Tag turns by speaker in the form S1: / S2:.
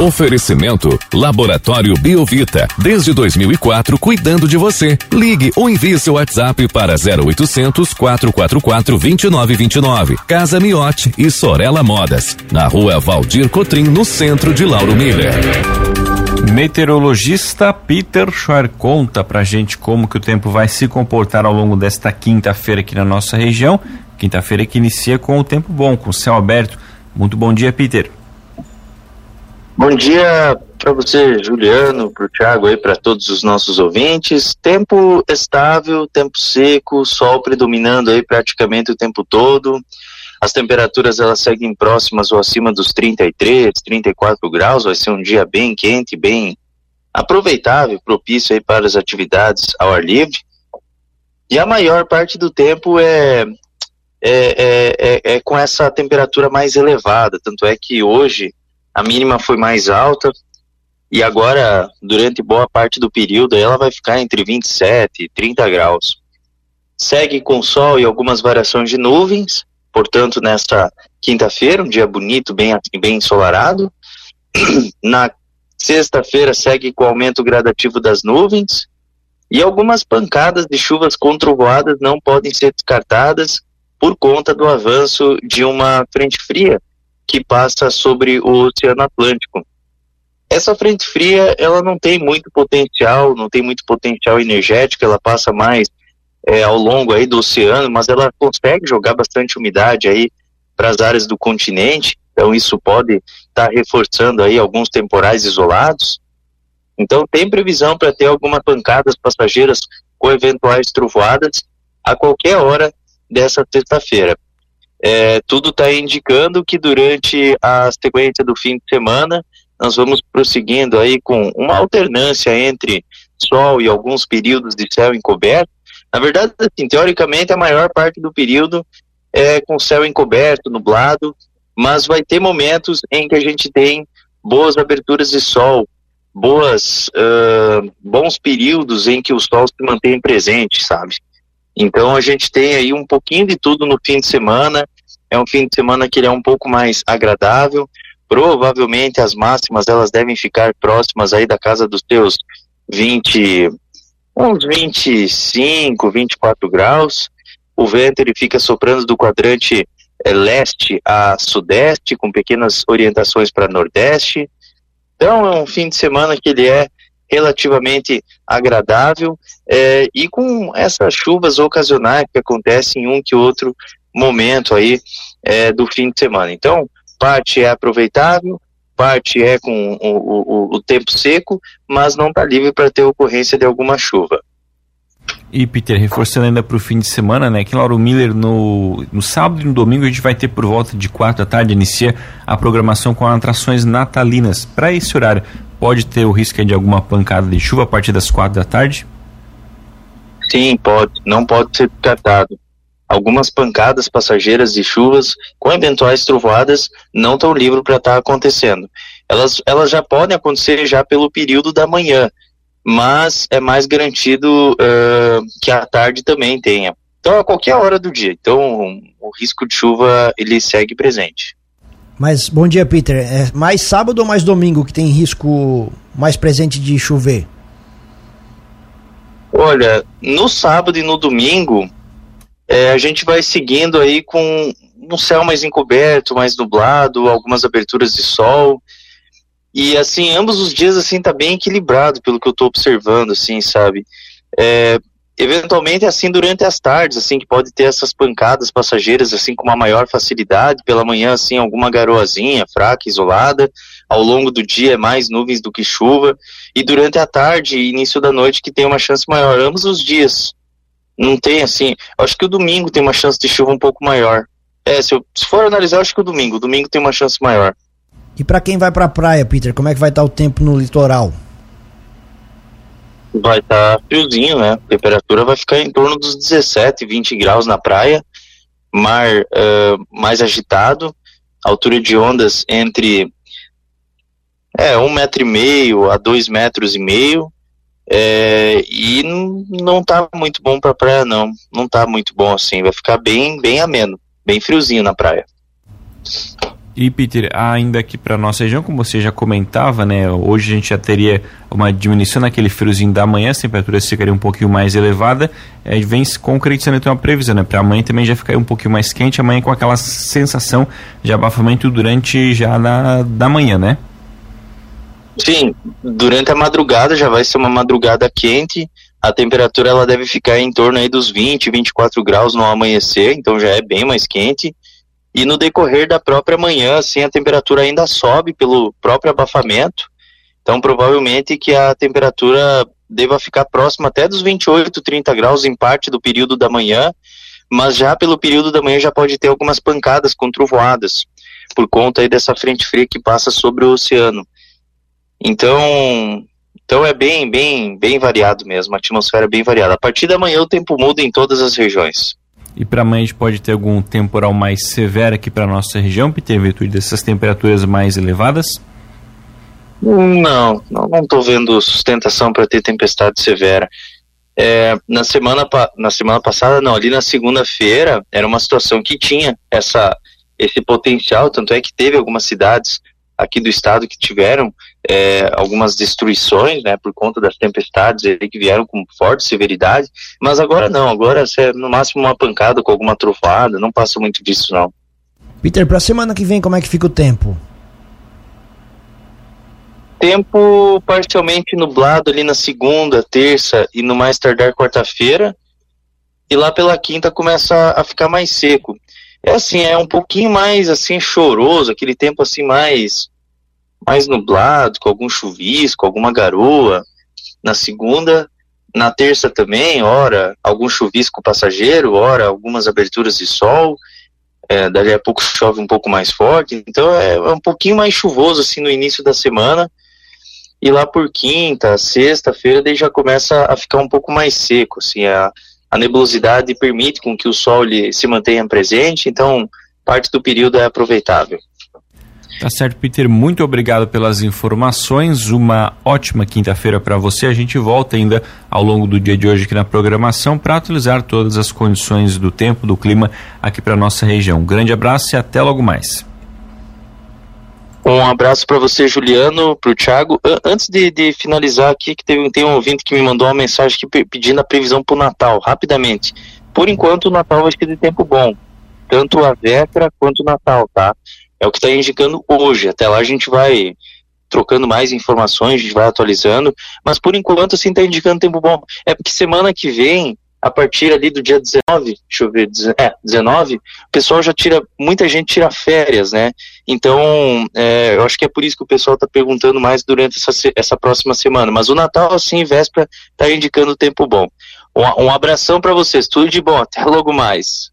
S1: Oferecimento Laboratório Biovita. Desde 2004, cuidando de você. Ligue ou envie seu WhatsApp para 0800 444 2929. Casa Miote e Sorella Modas. Na rua Valdir Cotrim, no centro de Lauro Miller.
S2: Meteorologista Peter Schor conta pra gente como que o tempo vai se comportar ao longo desta quinta-feira aqui na nossa região. Quinta-feira que inicia com o tempo bom, com o céu aberto. Muito bom dia, Peter.
S3: Bom dia para você, Juliano, para o Thiago aí, para todos os nossos ouvintes. Tempo estável, tempo seco, sol predominando aí praticamente o tempo todo. As temperaturas elas seguem próximas ou acima dos 33, 34 graus. Vai ser um dia bem quente, bem aproveitável, propício aí para as atividades ao ar livre. E a maior parte do tempo é é, é, é, é com essa temperatura mais elevada. Tanto é que hoje a mínima foi mais alta e agora, durante boa parte do período, ela vai ficar entre 27 e 30 graus. Segue com sol e algumas variações de nuvens, portanto, nesta quinta-feira, um dia bonito, bem, bem ensolarado. Na sexta-feira, segue com aumento gradativo das nuvens e algumas pancadas de chuvas com trovoadas não podem ser descartadas por conta do avanço de uma frente fria que passa sobre o Oceano Atlântico. Essa frente fria, ela não tem muito potencial, não tem muito potencial energético, ela passa mais é, ao longo aí do oceano, mas ela consegue jogar bastante umidade aí para as áreas do continente, então isso pode estar tá reforçando aí alguns temporais isolados. Então tem previsão para ter algumas pancadas passageiras com eventuais trovoadas a qualquer hora dessa sexta-feira. É, tudo está indicando que durante a sequência do fim de semana nós vamos prosseguindo aí com uma alternância entre sol e alguns períodos de céu encoberto. Na verdade, assim, teoricamente, a maior parte do período é com céu encoberto, nublado, mas vai ter momentos em que a gente tem boas aberturas de sol, boas, uh, bons períodos em que o sol se mantém presente, sabe? Então a gente tem aí um pouquinho de tudo no fim de semana. É um fim de semana que ele é um pouco mais agradável. Provavelmente as máximas elas devem ficar próximas aí da casa dos teus 20, uns 25, 24 graus. O vento ele fica soprando do quadrante é, leste a sudeste, com pequenas orientações para nordeste. Então é um fim de semana que ele é relativamente agradável é, e com essas chuvas ocasionais que acontecem em um que outro momento aí é, do fim de semana. Então, parte é aproveitável, parte é com o, o, o tempo seco, mas não está livre para ter ocorrência de alguma chuva.
S2: E Peter, reforçando ainda para o fim de semana, né? Aqui em Lauro Miller, no, no sábado e no domingo, a gente vai ter por volta de quatro da tarde, inicia a programação com atrações natalinas. Para esse horário, pode ter o risco de alguma pancada de chuva a partir das quatro da tarde?
S3: Sim, pode. Não pode ser descartado. Algumas pancadas passageiras de chuvas com eventuais trovoadas não estão livres para estar tá acontecendo. Elas, elas já podem acontecer já pelo período da manhã, mas é mais garantido uh, que a tarde também tenha. Então, a qualquer hora do dia. Então, o risco de chuva ele segue presente.
S4: Mas bom dia, Peter. É mais sábado ou mais domingo que tem risco mais presente de chover?
S3: Olha, no sábado e no domingo é, a gente vai seguindo aí com um céu mais encoberto, mais nublado, algumas aberturas de sol. E assim, ambos os dias assim tá bem equilibrado pelo que eu tô observando, assim, sabe? É, eventualmente assim durante as tardes, assim, que pode ter essas pancadas passageiras assim com uma maior facilidade, pela manhã assim alguma garoazinha fraca, isolada, ao longo do dia é mais nuvens do que chuva, e durante a tarde e início da noite que tem uma chance maior, ambos os dias. Não tem assim, acho que o domingo tem uma chance de chuva um pouco maior. É, se, eu, se for analisar, acho que o domingo, o domingo tem uma chance maior.
S4: E para quem vai para a praia, Peter, como é que vai estar o tempo no litoral?
S3: vai estar tá friozinho, né? A temperatura vai ficar em torno dos 17, 20 graus na praia, mar uh, mais agitado, altura de ondas entre é, um metro e meio a dois metros e meio, é, e não tá muito bom para praia não, não tá muito bom assim, vai ficar bem, bem ameno, bem friozinho na praia.
S2: E Peter, ainda aqui para nossa região, como você já comentava, né, hoje a gente já teria uma diminuição naquele friozinho da manhã, as temperaturas ficariam um pouquinho mais elevada, é, vem se concretizando então a previsão, né, para amanhã também já ficaria um pouquinho mais quente, amanhã com aquela sensação de abafamento durante já da, da manhã, né?
S3: Sim, durante a madrugada já vai ser uma madrugada quente, a temperatura ela deve ficar em torno aí dos 20, 24 graus no amanhecer, então já é bem mais quente. E no decorrer da própria manhã, assim, a temperatura ainda sobe pelo próprio abafamento. Então, provavelmente que a temperatura deva ficar próxima até dos 28, 30 graus em parte do período da manhã, mas já pelo período da manhã já pode ter algumas pancadas com trovoadas, por conta aí dessa frente fria que passa sobre o oceano. Então, então é bem, bem, bem variado mesmo, a atmosfera é bem variada. A partir da manhã o tempo muda em todas as regiões.
S2: E para amanhã a gente pode ter algum temporal mais severo aqui para nossa região, Peter, em virtude dessas temperaturas mais elevadas?
S3: Não, não estou vendo sustentação para ter tempestade severa. É, na, semana, na semana passada, não, ali na segunda-feira, era uma situação que tinha essa, esse potencial, tanto é que teve algumas cidades aqui do estado que tiveram é, algumas destruições, né, por conta das tempestades que vieram com forte severidade, mas agora não, agora é no máximo uma pancada com alguma trofada, não passa muito disso não.
S4: Peter, para a semana que vem como é que fica o tempo?
S3: Tempo parcialmente nublado ali na segunda, terça e no mais tardar quarta-feira, e lá pela quinta começa a ficar mais seco é assim, é um pouquinho mais assim choroso, aquele tempo assim mais mais nublado, com algum chuvisco, alguma garoa. Na segunda, na terça também, ora algum chuvisco passageiro, ora algumas aberturas de sol. É, dali a pouco chove um pouco mais forte, então é, é um pouquinho mais chuvoso assim no início da semana. E lá por quinta, sexta-feira, daí já começa a ficar um pouco mais seco, assim, a, a nebulosidade permite com que o Sol se mantenha presente, então parte do período é aproveitável.
S2: Tá certo, Peter. Muito obrigado pelas informações. Uma ótima quinta-feira para você. A gente volta ainda ao longo do dia de hoje aqui na programação para atualizar todas as condições do tempo, do clima aqui para nossa região. Um grande abraço e até logo mais.
S3: Um abraço para você, Juliano, para o Thiago. Antes de, de, finalizar aqui, que teve, tem um ouvinte que me mandou uma mensagem aqui pedindo a previsão para o Natal, rapidamente. Por enquanto, o Natal vai ser de tempo bom, tanto a véspera quanto o Natal, tá? É o que está indicando hoje. Até lá a gente vai trocando mais informações, a gente vai atualizando, mas por enquanto, assim, está indicando tempo bom. É porque semana que vem a partir ali do dia 19, deixa eu ver, é, 19, o pessoal já tira, muita gente tira férias, né? Então, é, eu acho que é por isso que o pessoal está perguntando mais durante essa, essa próxima semana. Mas o Natal, assim, véspera, está indicando tempo bom. Um, um abração para vocês, tudo de bom, até logo mais.